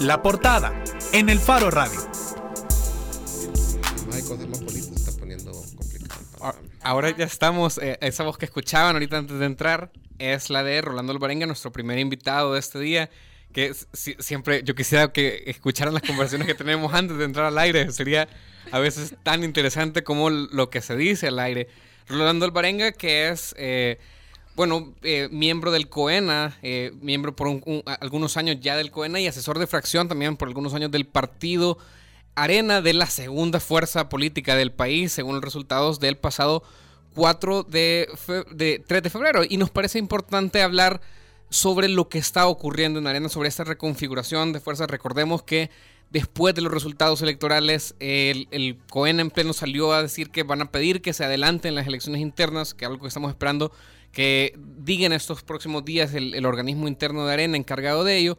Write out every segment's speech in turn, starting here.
La portada en el Faro Radio. Hay cosas más bonitas, se está poniendo complicado. el Ah. Ahora ya estamos, eh, esa voz que escuchaban ahorita antes de entrar es la de Rolando Alvarenga, nuestro primer invitado de este día. Que si- siempre yo quisiera que escucharan las conversaciones que tenemos antes de entrar al aire. Sería a veces tan interesante como lo que se dice al aire. Rolando Alvarenga, que es, eh, bueno, eh, miembro del COENA, eh, miembro por un- un- algunos años ya del COENA y asesor de fracción también por algunos años del partido Arena de la segunda fuerza política del país, según los resultados del pasado 4 de, de 3 de febrero. Y nos parece importante hablar sobre lo que está ocurriendo en Arena, sobre esta reconfiguración de fuerzas. Recordemos que después de los resultados electorales, el, el COEN en pleno salió a decir que van a pedir que se adelanten las elecciones internas, que es algo que estamos esperando que digan estos próximos días el, organismo interno de Arena encargado de ello.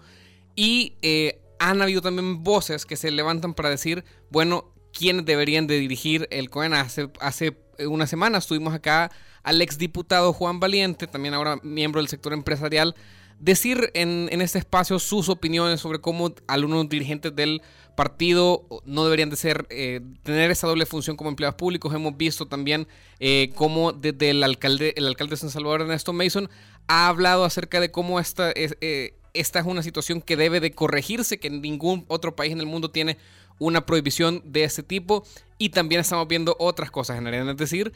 Y eh, han habido también voces que se levantan para decir, bueno, quiénes deberían de dirigir el COEN. Hace, hace una semana estuvimos acá al exdiputado Juan Valiente, también ahora miembro del sector empresarial, decir en, en este espacio sus opiniones sobre cómo algunos dirigentes del partido no deberían de ser, eh, tener esa doble función como empleados públicos. Hemos visto también eh, cómo desde el alcalde, el alcalde de San Salvador, Ernesto Mason, ha hablado acerca de cómo esta es, eh, esta es una situación que debe de corregirse, que ningún otro país en el mundo tiene una prohibición de este tipo. Y también estamos viendo otras cosas en Arena, es decir,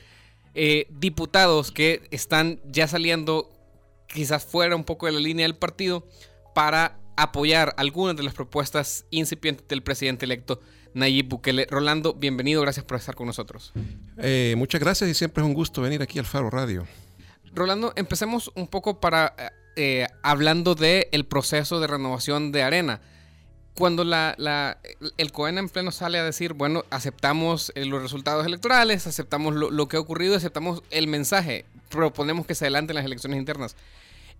diputados que están ya saliendo quizás fuera un poco de la línea del partido para apoyar algunas de las propuestas incipientes del presidente electo Nayib Bukele. Rolando, bienvenido, gracias por estar con nosotros. Eh, muchas gracias y siempre es un gusto venir aquí al Faro Radio. Rolando, empecemos un poco para eh, eh, hablando del el proceso de renovación de Arena. Cuando la, la- el COEN en pleno sale a decir, bueno, aceptamos eh, los resultados electorales, aceptamos lo, lo que ha ocurrido, aceptamos el mensaje, proponemos que se adelanten las elecciones internas.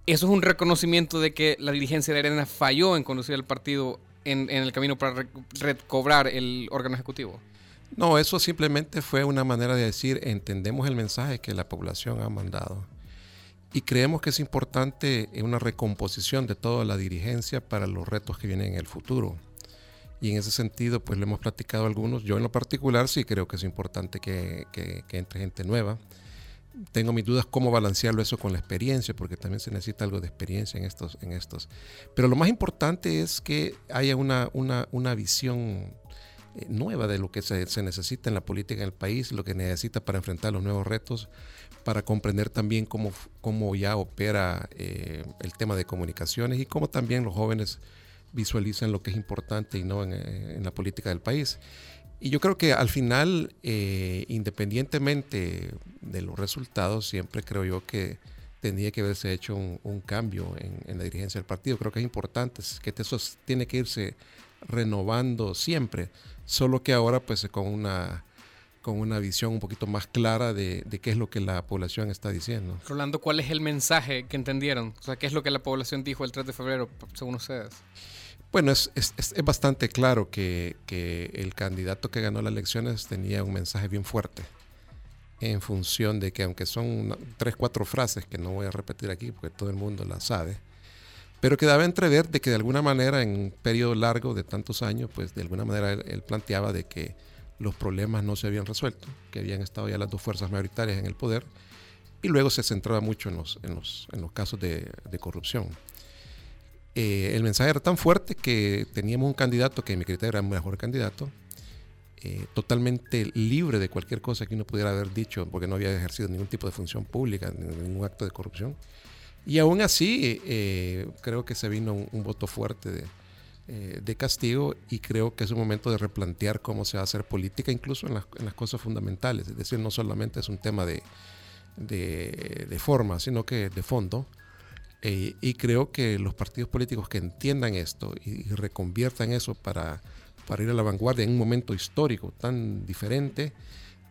Eso es un reconocimiento de que la dirigencia de Arena falló en conducir el partido en, el camino para re- recobrar el órgano ejecutivo. No, eso simplemente fue una manera de decir, entendemos el mensaje que la población ha mandado y creemos que es importante una recomposición de toda la dirigencia para los retos que vienen en el futuro. Y en ese sentido, pues lo hemos platicado algunos. Yo en lo particular sí creo que es importante que entre gente nueva. Tengo mis dudas cómo balancearlo eso con la experiencia, porque también se necesita algo de experiencia en estos. En estos. Pero lo más importante es que haya una, una, una visión eh, nueva de lo que se, se necesita en la política en el país, lo que necesita para enfrentar los nuevos retos, para comprender también cómo, cómo ya opera eh, el tema de comunicaciones y cómo también los jóvenes visualizan lo que es importante y no en la política del país. Y yo creo que al final, eh, independientemente de los resultados, siempre creo yo que tendría que haberse hecho un, un cambio en, en la dirigencia del partido. Creo que es importante, es que eso tiene que irse renovando siempre, solo que ahora pues con una, con una visión un poquito más clara de, de qué es lo que la población está diciendo. Rolando, ¿cuál es el mensaje que entendieron? O sea, ¿qué es lo que la población dijo el 3 de febrero, según ustedes? Bueno, es, es- es- bastante claro que, que el candidato que ganó las elecciones tenía un mensaje bien fuerte en función de que aunque son tres, cuatro frases que no voy a repetir aquí porque todo el mundo las sabe, pero que daba entrever de que de alguna manera en un periodo largo de tantos años, pues de alguna manera él, él planteaba de que los problemas no se habían resuelto, que habían estado ya las dos fuerzas mayoritarias en el poder y luego se centraba mucho en los, en los, en los casos de, de corrupción. Eh, el mensaje era tan fuerte que teníamos un candidato que en mi criterio era el mejor candidato, eh, totalmente libre de cualquier cosa que uno pudiera haber dicho, porque no había ejercido ningún tipo de función pública, ni- ningún acto de corrupción. Y aún así, eh, creo que se vino un, un voto fuerte de, eh, de castigo y creo que es un momento de replantear cómo se va a hacer política, incluso en las, en las cosas fundamentales. Es decir, no solamente es un tema de, de, de forma, sino que de fondo. Eh, y creo que los partidos políticos que entiendan esto y, y reconviertan eso para, para ir a la vanguardia en un momento histórico tan diferente,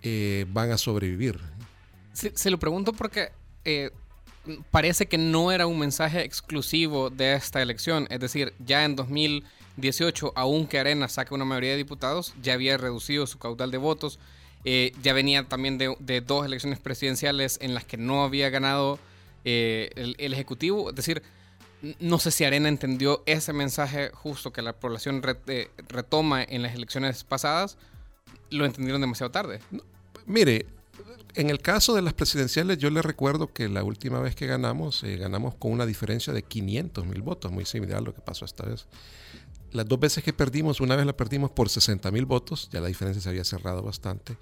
eh, van a sobrevivir. Se, lo pregunto porque eh, parece que no era un mensaje exclusivo de esta elección. Es decir, ya en 2018, aunque Arena saque una mayoría de diputados, ya había reducido su caudal de votos. Ya venía también de dos elecciones presidenciales en las que no había ganado eh, el, Ejecutivo. Es decir, no sé si Arena entendió ese mensaje justo que la población eh, retoma en las elecciones pasadas, lo entendieron demasiado tarde. mire, en el caso de las presidenciales, yo le recuerdo que la última vez que ganamos, eh, ganamos con una diferencia de 500 mil votos, muy similar a lo que pasó esta vez. Las dos veces que perdimos, una vez la perdimos por 60 mil votos, ya la diferencia se había cerrado bastante.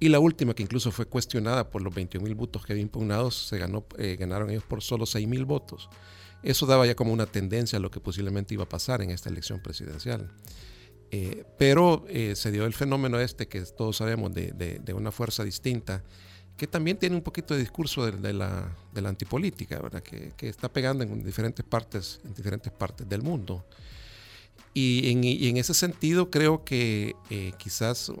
Y la última, que incluso fue cuestionada por los 21 mil votos que había impugnados, se eh, ganaron ellos por solo 6 mil votos. Eso daba ya como una tendencia a lo que posiblemente iba a pasar en esta elección presidencial. Eh, pero eh, se dio el fenómeno este que todos sabemos de, una fuerza distinta, que también tiene un poquito de discurso de, la, antipolítica, ¿verdad? Que, está pegando en diferentes partes, en diferentes partes del mundo. Y en, ese sentido creo que quizás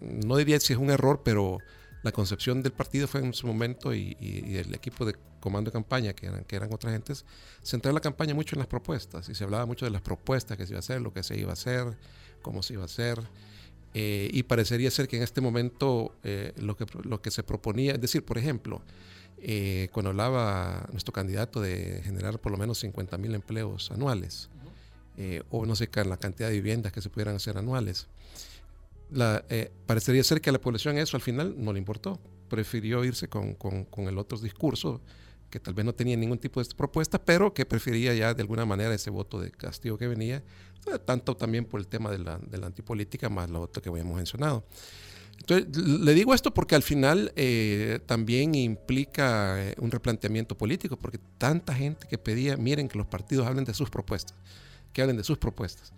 no diría si es un error, pero la concepción del partido fue en su momento y, el equipo de comando de campaña, que eran, que eran otras gentes, centró la campaña mucho en las propuestas y se hablaba mucho de las propuestas que se iba a hacer, lo que se iba a hacer, cómo se iba a hacer. Eh, y parecería ser que en este momento eh, lo, que, lo que se proponía, es decir, por ejemplo, eh, cuando hablaba nuestro candidato de generar por lo menos 50 mil empleos anuales, o no sé, la cantidad de viviendas que se pudieran hacer anuales, la, eh, parecería ser que a la población eso al final no le importó. Prefirió irse con, con, con, el otro discurso, que tal vez no tenía ningún tipo de propuesta, pero que prefería ya de alguna manera ese voto de castigo que venía, eh, tanto también por el tema de la, de la antipolítica, más lo otro que habíamos mencionado. Entonces, le digo esto porque al final eh, también implica un replanteamiento político, porque tanta gente que pedía, miren que los partidos hablen de sus propuestas, que hablen de sus propuestas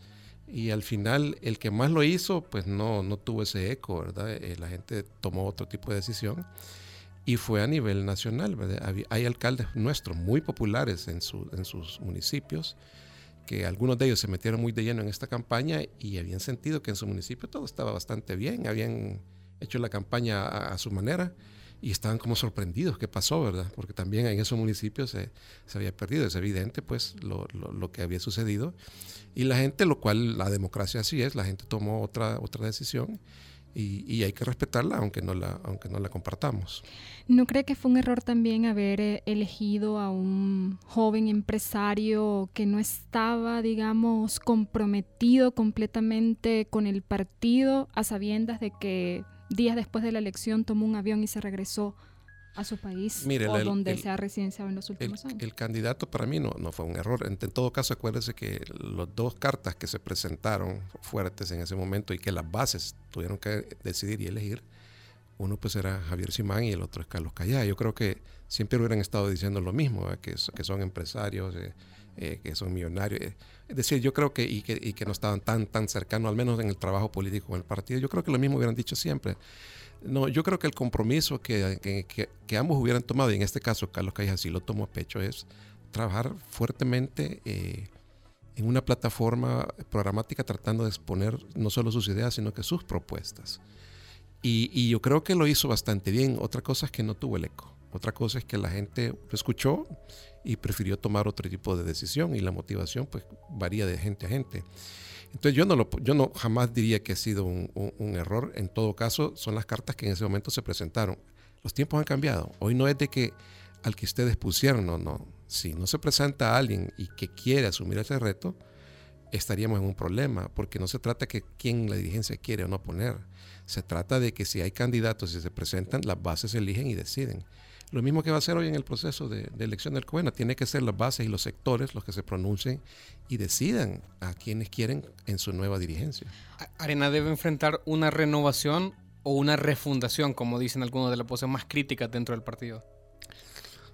y al final el que más lo hizo pues no, no tuvo ese eco, ¿verdad? Eh, la gente tomó otro tipo de decisión y fue a nivel nacional, ¿verdad? Hay alcaldes nuestros muy populares en, su, en sus municipios que algunos de ellos se metieron muy de lleno en esta campaña y habían sentido que en su municipio todo estaba bastante bien, habían hecho la campaña a, su manera y estaban como sorprendidos qué pasó, ¿verdad? Porque también en esos municipios se, se había perdido, es evidente pues lo, lo, que había sucedido y la gente, lo cual la democracia así es, la gente tomó otra, otra decisión y, hay que respetarla aunque no la, aunque no la compartamos. ¿No cree que fue un error también haber eh, elegido a un joven empresario que no estaba, digamos, comprometido completamente con el partido a sabiendas de que días después de la elección tomó un avión y se regresó a su país o donde se ha residenciado en los últimos años. El candidato para mí no, no fue un error. En, todo caso, acuérdese que las dos cartas que se presentaron fuertes en ese momento y que las bases tuvieron que decidir y elegir, uno pues era Javier Simán y el otro es Carlos Callá. Yo creo que siempre hubieran estado diciendo lo mismo, que, que, son empresarios, eh, eh, que son millonarios. Es decir, yo creo que y, que y que no estaban tan, tan cercanos, al menos en el trabajo político con el partido. Yo creo que lo mismo hubieran dicho siempre. No, yo creo que el compromiso que, que, ambos hubieran tomado, y en este caso Carlos Callejas sí lo tomó a pecho, es trabajar fuertemente eh, en una plataforma programática tratando de exponer no solo sus ideas, sino que sus propuestas. Y, y, yo creo que lo hizo bastante bien. Otra cosa es que no tuvo el eco. Otra cosa es que la gente lo escuchó y prefirió tomar otro tipo de decisión y la motivación pues varía de gente a gente. Entonces yo no, lo, yo no jamás diría que ha sido un, error. En todo caso, son las cartas que en ese momento se presentaron. Los tiempos han cambiado. Hoy no es de que al que ustedes pusieron, no, no. Si no se presenta a alguien y que quiere asumir ese reto, estaríamos en un problema, porque no se trata que quién la dirigencia quiere o no poner. Se trata de que si hay candidatos y se presentan, las bases eligen y deciden. Lo mismo que va a ser hoy en el proceso de, elección del COENA, tiene que ser las bases y los sectores los que se pronuncien y decidan a quienes quieren en su nueva dirigencia. Arena debe enfrentar una renovación o una refundación, como dicen algunos de las voces más críticas dentro del partido.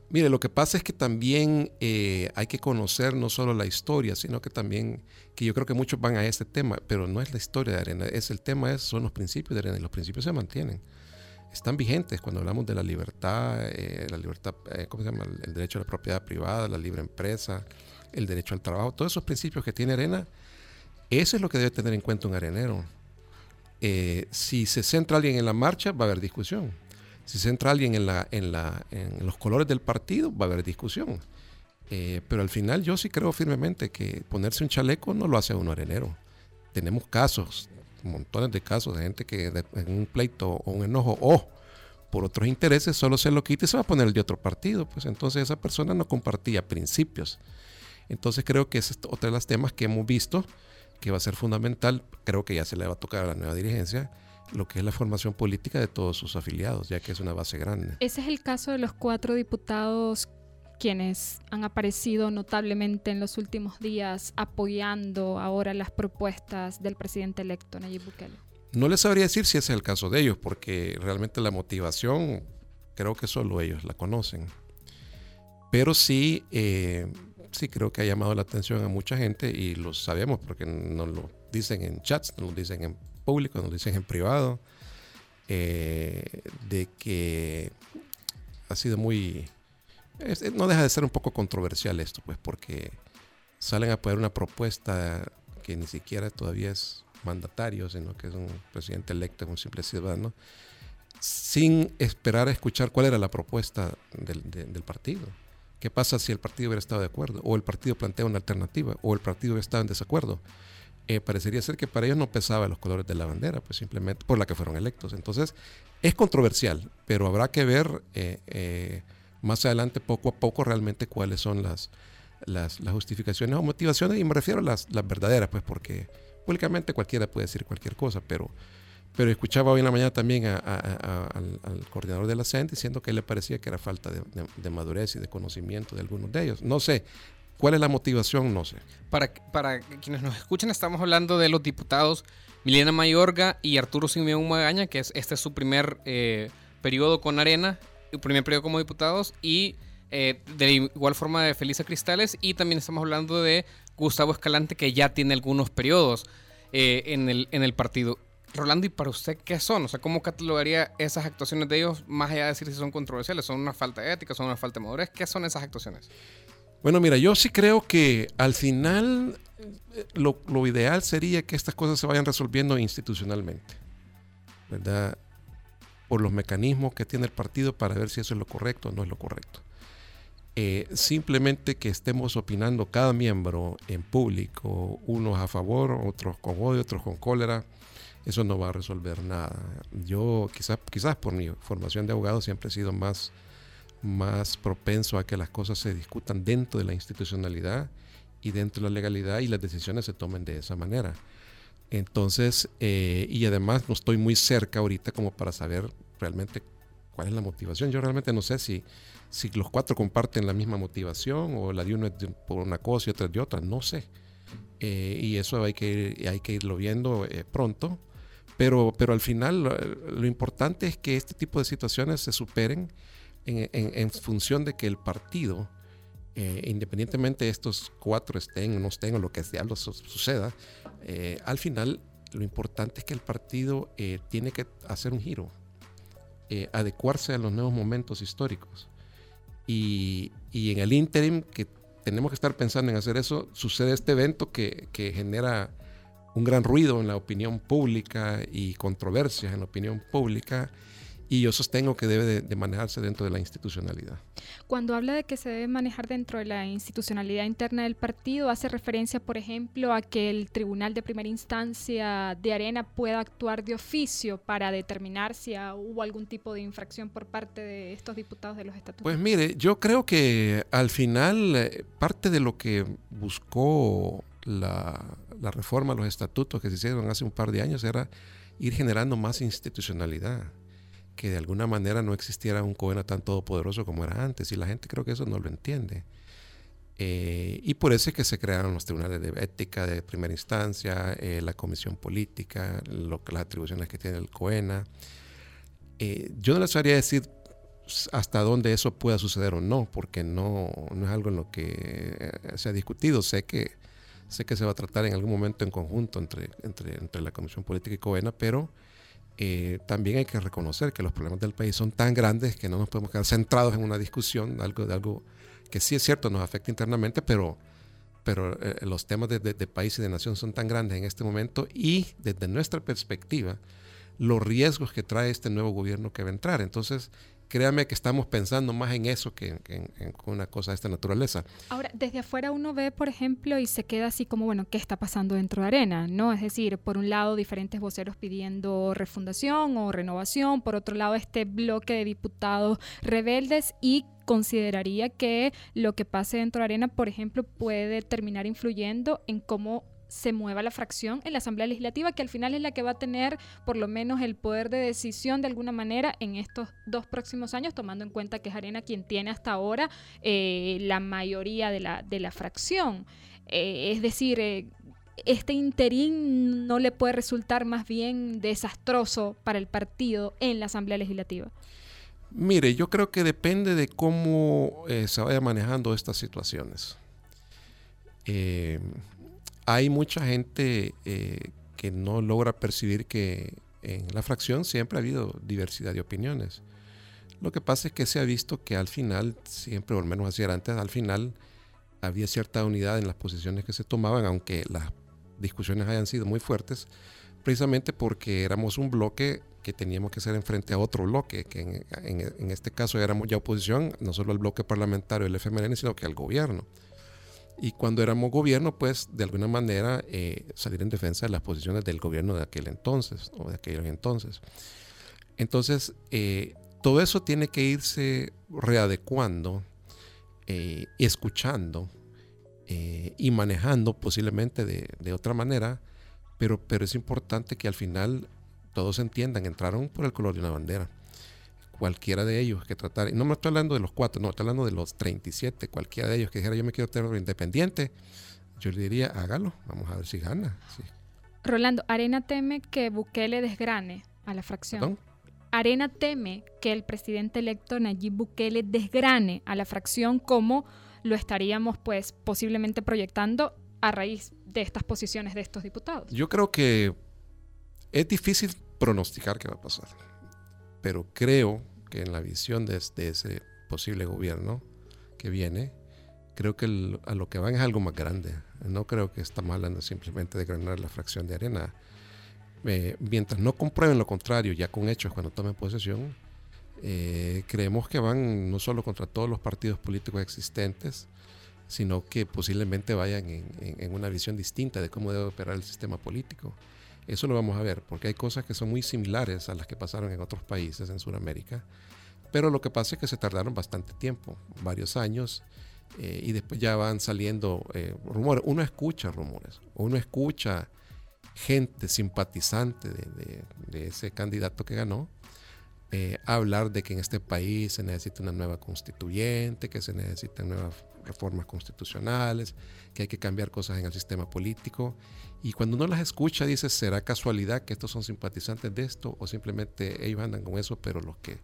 Mire, lo que pasa es que también eh, hay que conocer no solo la historia, sino que también, que yo creo que muchos van a este tema, pero no es la historia de Arena, es el tema, es, son los principios de Arena y los principios se mantienen están vigentes cuando hablamos de la libertad, eh, la libertad, eh, ¿cómo se llama? El, derecho a la propiedad privada, la libre empresa, el derecho al trabajo, todos esos principios que tiene Arena, eso es lo que debe tener en cuenta un arenero. Eh, si se centra alguien en la marcha, va a haber discusión. Si se centra alguien en, la, en, la, en los colores del partido, va a haber discusión. pero al final yo sí creo firmemente que ponerse un chaleco no lo hace a uno arenero. Tenemos casos montones de casos de gente que en un pleito o un enojo o por otros intereses solo se lo quita y se va a poner el de otro partido. Pues entonces esa persona no compartía principios. Entonces creo que es otro de los temas que hemos visto que va a ser fundamental, creo que ya se le va a tocar a la nueva dirigencia, lo que es la formación política de todos sus afiliados, ya que es una base grande. Ese es el caso de los cuatro diputados quienes han aparecido notablemente en los últimos días apoyando ahora las propuestas del presidente electo Nayib Bukele. No les sabría decir si ese es el caso de ellos, porque realmente la motivación creo que solo ellos la conocen. Pero sí, eh, sí creo que ha llamado la atención a mucha gente y lo sabemos porque nos lo dicen en chats, nos lo dicen en público, nos lo dicen en privado, eh, de que ha sido muy... no deja de ser un poco controversial esto, pues porque salen a poner una propuesta que ni siquiera todavía es mandatario, sino que es un presidente electo, un simple ciudadano, sin esperar a escuchar cuál era la propuesta del, del partido. ¿Qué pasa si el partido hubiera estado de acuerdo? O el partido plantea una alternativa, o el partido hubiera estado en desacuerdo. Eh, parecería ser que para ellos no pesaba los colores de la bandera, pues simplemente por la que fueron electos. Entonces, es controversial, pero habrá que ver eh, eh, más adelante, poco a poco, realmente cuáles son las, las, justificaciones o motivaciones, y me refiero a las, las verdaderas, pues porque públicamente cualquiera puede decir cualquier cosa, pero pero escuchaba hoy en la mañana también al, coordinador de la CEN diciendo que le parecía que era falta de, madurez y de conocimiento de algunos de ellos. No sé, ¿cuál es la motivación? No sé. Para, para quienes nos escuchan, estamos hablando de los diputados Milena Mayorga y Arturo Simeón Magaña, que es, este es su primer eh, periodo con Arena, primer periodo como diputados, y eh, de igual forma de Felisa Cristales, y también estamos hablando de Gustavo Escalante, que ya tiene algunos periodos eh, en, el, en el partido. Rolando, ¿y para usted qué son? O sea, ¿cómo catalogaría esas actuaciones de ellos, más allá de decir si son controversiales? ¿Son una falta de ética? ¿Son una falta de madurez? ¿Qué son esas actuaciones? Bueno, mira, yo sí creo que al final eh, lo, ideal sería que estas cosas se vayan resolviendo institucionalmente, ¿verdad? Por los mecanismos que tiene el partido para ver si eso es lo correcto o no es lo correcto. Eh, simplemente que estemos opinando cada miembro en público, unos a favor, otros con odio, otros con cólera, eso no va a resolver nada. Yo quizás quizás por mi formación de abogado siempre he sido más, más propenso a que las cosas se discutan dentro de la institucionalidad y dentro de la legalidad y las decisiones se tomen de esa manera. Entonces, eh, y además no estoy muy cerca ahorita como para saber realmente cuál es la motivación. Yo realmente no sé si, si los cuatro comparten la misma motivación o la de uno es por una cosa y otra de otra, no sé. Eh, y eso hay que, hay que irlo viendo eh, pronto. Pero, pero al final lo, importante es que este tipo de situaciones se superen en, función de que el partido, eh, independientemente de estos cuatro estén o no estén o lo que lo suceda, eh, al final lo importante es que el partido eh, tiene que hacer un giro, adecuarse a los nuevos momentos históricos. Y, y, en el interim que tenemos que estar pensando en hacer eso, sucede este evento que, que genera un gran ruido en la opinión pública y controversias en la opinión pública y yo sostengo que debe de, manejarse dentro de la institucionalidad. Cuando habla de que se debe manejar dentro de la institucionalidad interna del partido, hace referencia, por ejemplo, a que el Tribunal de Primera Instancia de Arena pueda actuar de oficio para determinar si hubo algún tipo de infracción por parte de estos diputados de los estatutos. Pues mire, yo creo que al final eh, parte de lo que buscó la, la reforma los estatutos que se hicieron hace un par de años era ir generando más institucionalidad, que de alguna manera no existiera un COENA tan todopoderoso como era antes, y la gente creo que eso no lo entiende. Eh, y por eso es que se crearon los tribunales de ética de primera instancia, eh, la comisión política, lo, las atribuciones que tiene el COENA. Eh, yo no les sabría decir hasta dónde eso pueda suceder o no, porque no, no es algo en lo que se ha discutido. Sé que Sé que se va a tratar en algún momento en conjunto entre, entre, entre la Comisión Política y COENA, pero eh, también hay que reconocer que los problemas del país son tan grandes que no nos podemos quedar centrados en una discusión, algo de algo que sí es cierto, nos afecta internamente, pero, pero eh, los temas de, de, país y de nación son tan grandes en este momento y desde nuestra perspectiva, los riesgos que trae este nuevo gobierno que va a entrar. Entonces, créame que estamos pensando más en eso que en, una cosa de esta naturaleza. Ahora, desde afuera uno ve, por ejemplo, y se queda así como, bueno, ¿qué está pasando dentro de Arena? ¿No? Es decir, por un lado, diferentes voceros pidiendo refundación o renovación, por otro lado, este bloque de diputados rebeldes y consideraría que lo que pase dentro de Arena, por ejemplo, puede terminar influyendo en cómo se mueva la fracción en la Asamblea Legislativa, que al final es la que va a tener por lo menos el poder de decisión de alguna manera en estos dos próximos años, tomando en cuenta que es Arena quien tiene hasta ahora eh, la mayoría de la, de la fracción. Eh, es decir, eh, este interín no le puede resultar más bien desastroso para el partido en la Asamblea Legislativa. Mire, yo creo que depende de cómo se vaya manejando estas situaciones hay mucha gente eh, que no logra percibir que en la fracción siempre ha habido diversidad de opiniones. Lo que pasa es que se ha visto que al final, siempre, o al menos así era antes, al final había cierta unidad en las posiciones que se tomaban, aunque las discusiones hayan sido muy fuertes, precisamente porque éramos un bloque que teníamos que hacer frente a otro bloque, que en, este caso éramos ya oposición, no solo al bloque parlamentario del FMLN, sino que al gobierno. Y cuando éramos gobierno, pues de alguna manera eh, salir en defensa de las posiciones del gobierno de aquel entonces o de aquellos entonces. Entonces, eh, todo eso tiene que irse readecuando, eh, escuchando y manejando posiblemente de, de, otra manera, pero, pero es importante que al final todos entiendan, entraron por el color de una bandera cualquiera de ellos que tratara, no me estoy hablando de los cuatro, no, estoy hablando de los 37, cualquiera de ellos que dijera yo me quiero tener independiente, yo le diría hágalo, vamos a ver si gana. Rolando, Arena teme que Bukele desgrane a la fracción. Arena teme que el presidente electo Nayib Bukele desgrane a la fracción como lo estaríamos pues posiblemente proyectando a raíz de estas posiciones de estos diputados. Yo creo que es difícil pronosticar qué va a pasar pero creo que en la visión de, ese posible gobierno que viene, creo que a lo que van es algo más grande. No creo que estamos hablando simplemente de la fracción de arena. Eh, mientras no comprueben lo contrario, ya con hechos cuando tomen posesión, eh, creemos que van no solo contra todos los partidos políticos existentes, sino que posiblemente vayan en una visión distinta de cómo debe operar el sistema político. Eso lo vamos a ver, porque hay cosas que son muy similares a las que pasaron en otros países en Sudamérica, pero lo que pasa es que se tardaron bastante tiempo, varios años, eh, y después ya van saliendo eh, rumores. Uno escucha rumores, uno escucha gente simpatizante de, ese candidato que ganó, eh, hablar de que en este país se necesita una nueva constituyente, que se necesitan nuevas reformas constitucionales, que hay que cambiar cosas en el sistema político. Y cuando uno las escucha, dice, ¿será casualidad que estos son simpatizantes de esto? O simplemente ellos andan con eso, pero los que,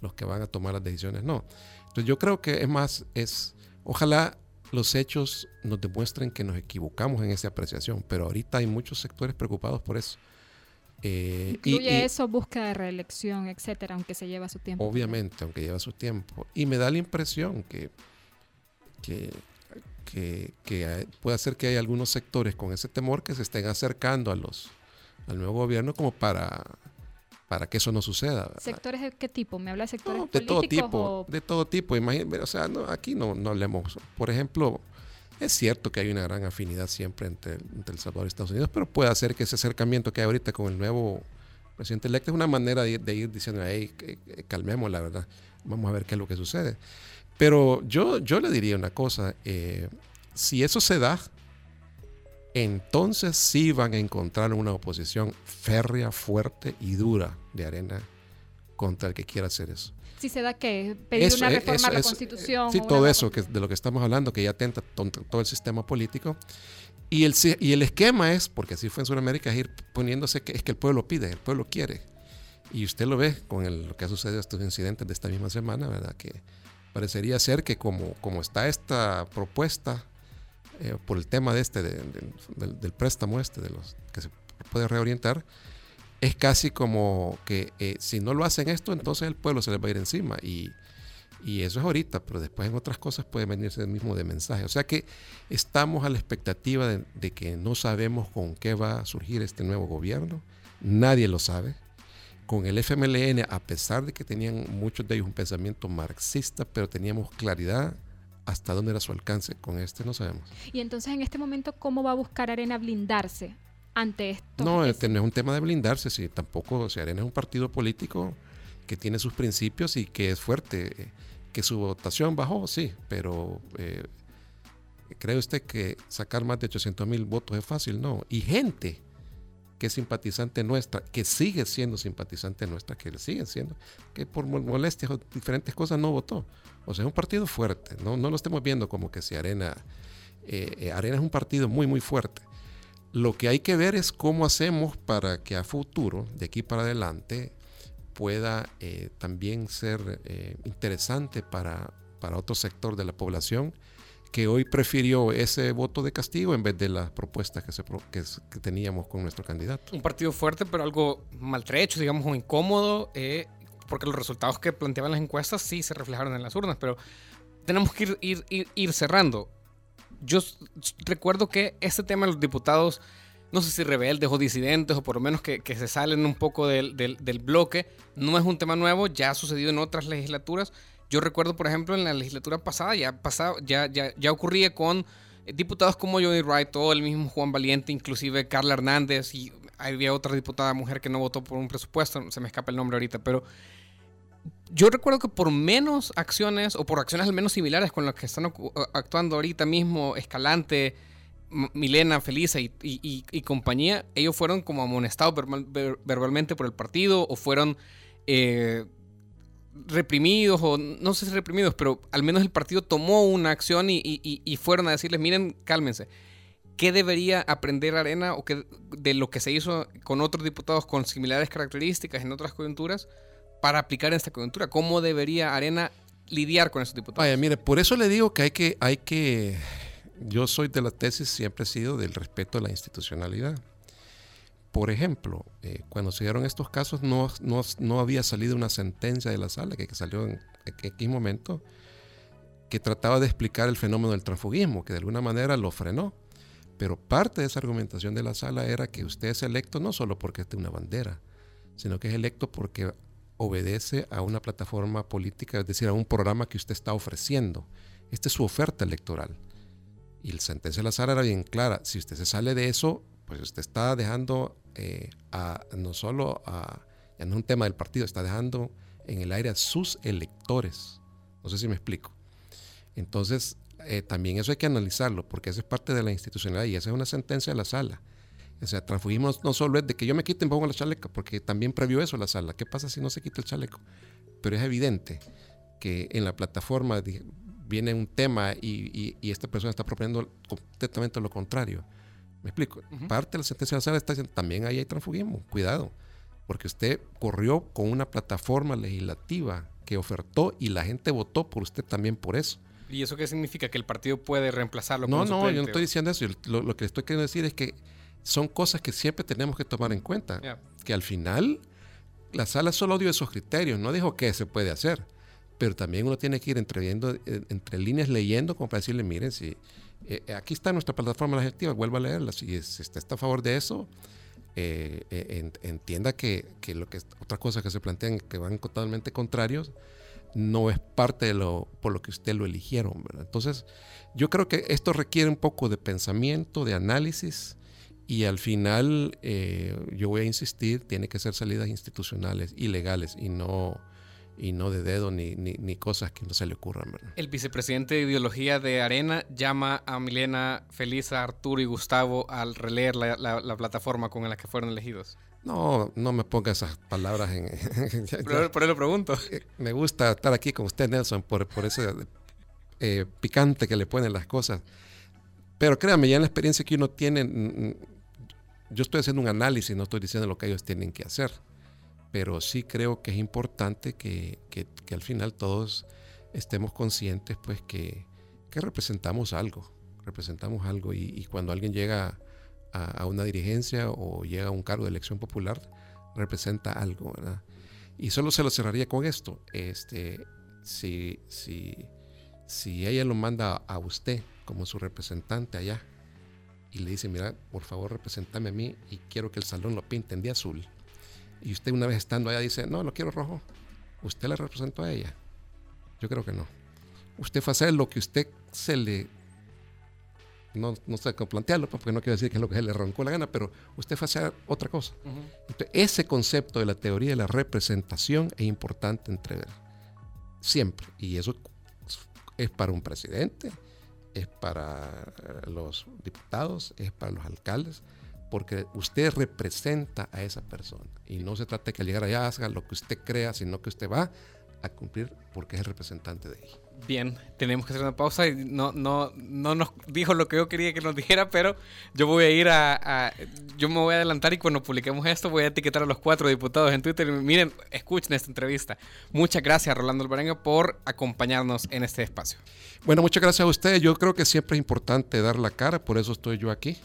los que van a tomar las decisiones no. Entonces yo creo que es más, es, ojalá los hechos nos demuestren que nos equivocamos en esa apreciación, pero ahorita hay muchos sectores preocupados por eso. Eh, Incluye eso, búsqueda de reelección, etcétera, aunque se lleva su tiempo. Obviamente, aunque lleva su tiempo. Y me da la impresión que, que que, puede ser que hay algunos sectores con ese temor que se estén acercando a los, al nuevo gobierno como para, para que eso no suceda. ¿Sectores de qué tipo? ¿Me habla de sectores de todo tipo, de todo tipo. o sea, no, aquí no, no hablemos. Por ejemplo, es cierto que hay una gran afinidad siempre entre, entre El Salvador y Estados Unidos, pero puede ser que ese acercamiento que hay ahorita con el nuevo presidente electo es una manera de, ir diciendo, hey, calmemos la verdad, vamos a ver qué es lo que sucede. Pero yo, yo le diría una cosa, eh, si eso se da, entonces sí van a encontrar una oposición férrea, fuerte y dura de arena contra el que quiera hacer eso. Si se da que pedir una reforma a la Constitución. Sí, todo eso que de lo que estamos hablando, que ya atenta todo el sistema político. Y el, y el esquema es, porque así fue en Sudamérica, es ir poniéndose que es que el pueblo pide, el pueblo quiere. Y usted lo ve con lo que ha sucedido estos incidentes de esta misma semana, ¿verdad? Que parecería ser que como, como está esta propuesta eh, por el tema de este, del, préstamo este, de los que se puede reorientar, es casi como que eh, si no lo hacen esto, entonces el pueblo se les va a ir encima. Y, y eso es ahorita, pero después en otras cosas puede venirse el mismo de mensaje. O sea que estamos a la expectativa de, de que no sabemos con qué va a surgir este nuevo gobierno. Nadie lo sabe. Con el FMLN, a pesar de que tenían muchos de ellos un pensamiento marxista, pero teníamos claridad hasta dónde era su alcance. Con este no sabemos. Y entonces en este momento, ¿cómo va a buscar Arena blindarse ante esto? No, este no es un tema de blindarse, sí, tampoco, si Arena es un partido político que tiene sus principios y que es fuerte, que su votación bajó, sí, pero eh, ¿cree usted que sacar más de 800 mil votos es fácil? No, y gente que es simpatizante nuestra, que sigue siendo simpatizante nuestra, que sigue siendo, que por molestias o diferentes cosas no votó. O sea, es un partido fuerte, no, no lo estemos viendo como que si Arena, eh, eh, Arena es un partido muy, muy fuerte. Lo que hay que ver es cómo hacemos para que a futuro, de aquí para adelante, pueda eh, también ser interesante para, para otro sector de la población que hoy prefirió ese voto de castigo en vez de las propuestas que, se, que, teníamos con nuestro candidato. Un partido fuerte, pero algo maltrecho, digamos, o incómodo, eh, porque los resultados que planteaban las encuestas sí se reflejaron en las urnas, pero tenemos que ir, ir, ir, cerrando. Yo recuerdo que este tema de los diputados, no sé si rebeldes o disidentes, o por lo menos que, que se salen un poco del, del, del bloque, no es un tema nuevo, ya ha sucedido en otras legislaturas yo recuerdo, por ejemplo, en la legislatura pasada ya, pasaba, ya, ya, ya ocurría con diputados como Johnny Wright o el mismo Juan Valiente, inclusive Carla Hernández y había otra diputada mujer que no votó por un presupuesto, se me escapa el nombre ahorita, pero yo recuerdo que por menos acciones o por acciones al menos similares con las que están actuando ahorita mismo Escalante, Milena, Felisa y, compañía, ellos fueron como amonestados verbalmente por el partido o fueron eh, reprimidos, o no sé si reprimidos, pero al menos el partido tomó una acción y, fueron a decirles, miren, cálmense. ¿Qué debería aprender Arena o qué, de lo que se hizo con otros diputados con similares características en otras coyunturas para aplicar en esta coyuntura? ¿Cómo debería Arena lidiar con esos diputados? Vaya, por eso le digo que hay que, hay que, yo soy de la tesis, siempre he sido del respeto a la institucionalidad. Por ejemplo, eh, cuando se dieron estos casos no, no, había salido una sentencia de la sala que, salió en X momento que trataba de explicar el fenómeno del transfugismo, que de alguna manera lo frenó. Pero parte de esa argumentación de la sala era que usted es electo no solo porque esté una bandera, sino que es electo porque obedece a una plataforma política, es decir, a un programa que usted está ofreciendo. Esta es su oferta electoral. Y la sentencia de la sala era bien clara. Si usted se sale de eso, pues usted está dejando eh, no solo a, ya no es un tema del partido, está dejando en el aire a sus electores. No sé si me explico. Entonces, eh, también eso hay que analizarlo, porque eso es parte de la institucionalidad y esa es una sentencia de la sala. O sea, transfugismo no solo es de que yo me quite y pongo la chaleca, porque también previó eso la sala. ¿Qué pasa si no se quita el chaleco? Pero es evidente que en la plataforma viene un tema y, y esta persona está proponiendo completamente lo contrario. ¿Me explico? Parte de la sentencia de la sala está diciendo, también ahí hay transfugismo, cuidado, porque usted corrió con una plataforma legislativa que ofertó y la gente votó por usted también por eso. ¿Y eso qué significa? ¿Que el partido puede reemplazarlo? No, no, yo no estoy diciendo eso. Lo, que estoy queriendo decir es que son cosas que siempre tenemos que tomar en cuenta. Que al final la sala solo dio esos criterios, no dijo qué se puede hacer. Pero también uno tiene que ir entre, entre líneas leyendo como para decirle, miren, si eh, eh, aquí está nuestra plataforma legislativa, vuelva a leerla. Si, usted está a favor de eso, eh, entienda que, lo que otra cosa que se plantean que van totalmente contrarios no es parte de lo por lo que usted lo eligieron. Entonces, yo creo que esto requiere un poco de pensamiento, de análisis. Y al final, yo voy a insistir, tiene que ser salidas institucionales y legales y no, y no de dedo ni, ni, cosas que no se le ocurran. El vicepresidente de ideología de Arena llama a Milena, Felisa, Arturo y Gustavo al releer la, la, plataforma con la que fueron elegidos. No, no me ponga esas palabras en... por, eso lo pregunto. Eh, me gusta estar aquí con usted, Nelson, por, por ese eh, picante que le ponen las cosas. Pero créame, ya en la experiencia que uno tiene, mm, mm, yo estoy haciendo un análisis, no estoy diciendo lo que ellos tienen que hacer pero sí creo que es importante que, al final todos estemos conscientes pues que, representamos algo, representamos algo y, cuando alguien llega a, una dirigencia o llega a un cargo de elección popular, representa algo, ¿verdad? Y solo se lo cerraría con esto, este, si, si, si ella lo manda a usted como su representante allá y le dice, mira, por favor representame a mí y quiero que el salón lo pinten de azul, y usted una vez estando allá dice, no, lo quiero rojo, ¿usted la representó a ella? Yo creo que no. Usted fue a hacer lo que usted se le... No, no sé cómo plantearlo, pues, porque no quiero decir que es lo que se le roncó la gana, pero usted fue a hacer otra cosa. Entonces, ese concepto de la teoría de la representación es importante entrever. Siempre. Y eso es para un presidente, es para los diputados, es para los alcaldes, porque usted representa a esa persona. Y no se trata de que al llegar allá haga lo que usted crea, sino que usted va a cumplir porque es el representante de ella. Bien, tenemos que hacer una pausa y no, no, no nos dijo lo que yo quería que nos dijera, pero yo voy a ir a, Yo me voy a adelantar y cuando publiquemos esto voy a etiquetar a los cuatro diputados en Twitter. Miren, escuchen esta entrevista. Muchas gracias, Rolando Alvarenga, por acompañarnos en este espacio. Bueno, muchas gracias a ustedes. Yo creo que siempre es importante dar la cara, por eso estoy yo aquí.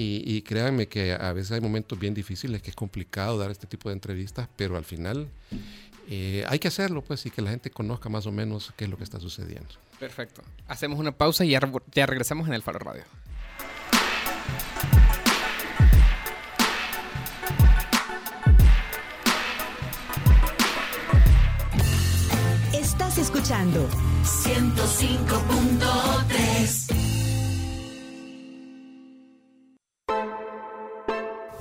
Y, y, créanme que a veces hay momentos bien difíciles, que es complicado dar este tipo de entrevistas, pero al final eh, hay que hacerlo, pues, y que la gente conozca más o menos qué es lo que está sucediendo. Perfecto. Hacemos una pausa y ya, ya regresamos en el Faro Radio. Estás escuchando 105.3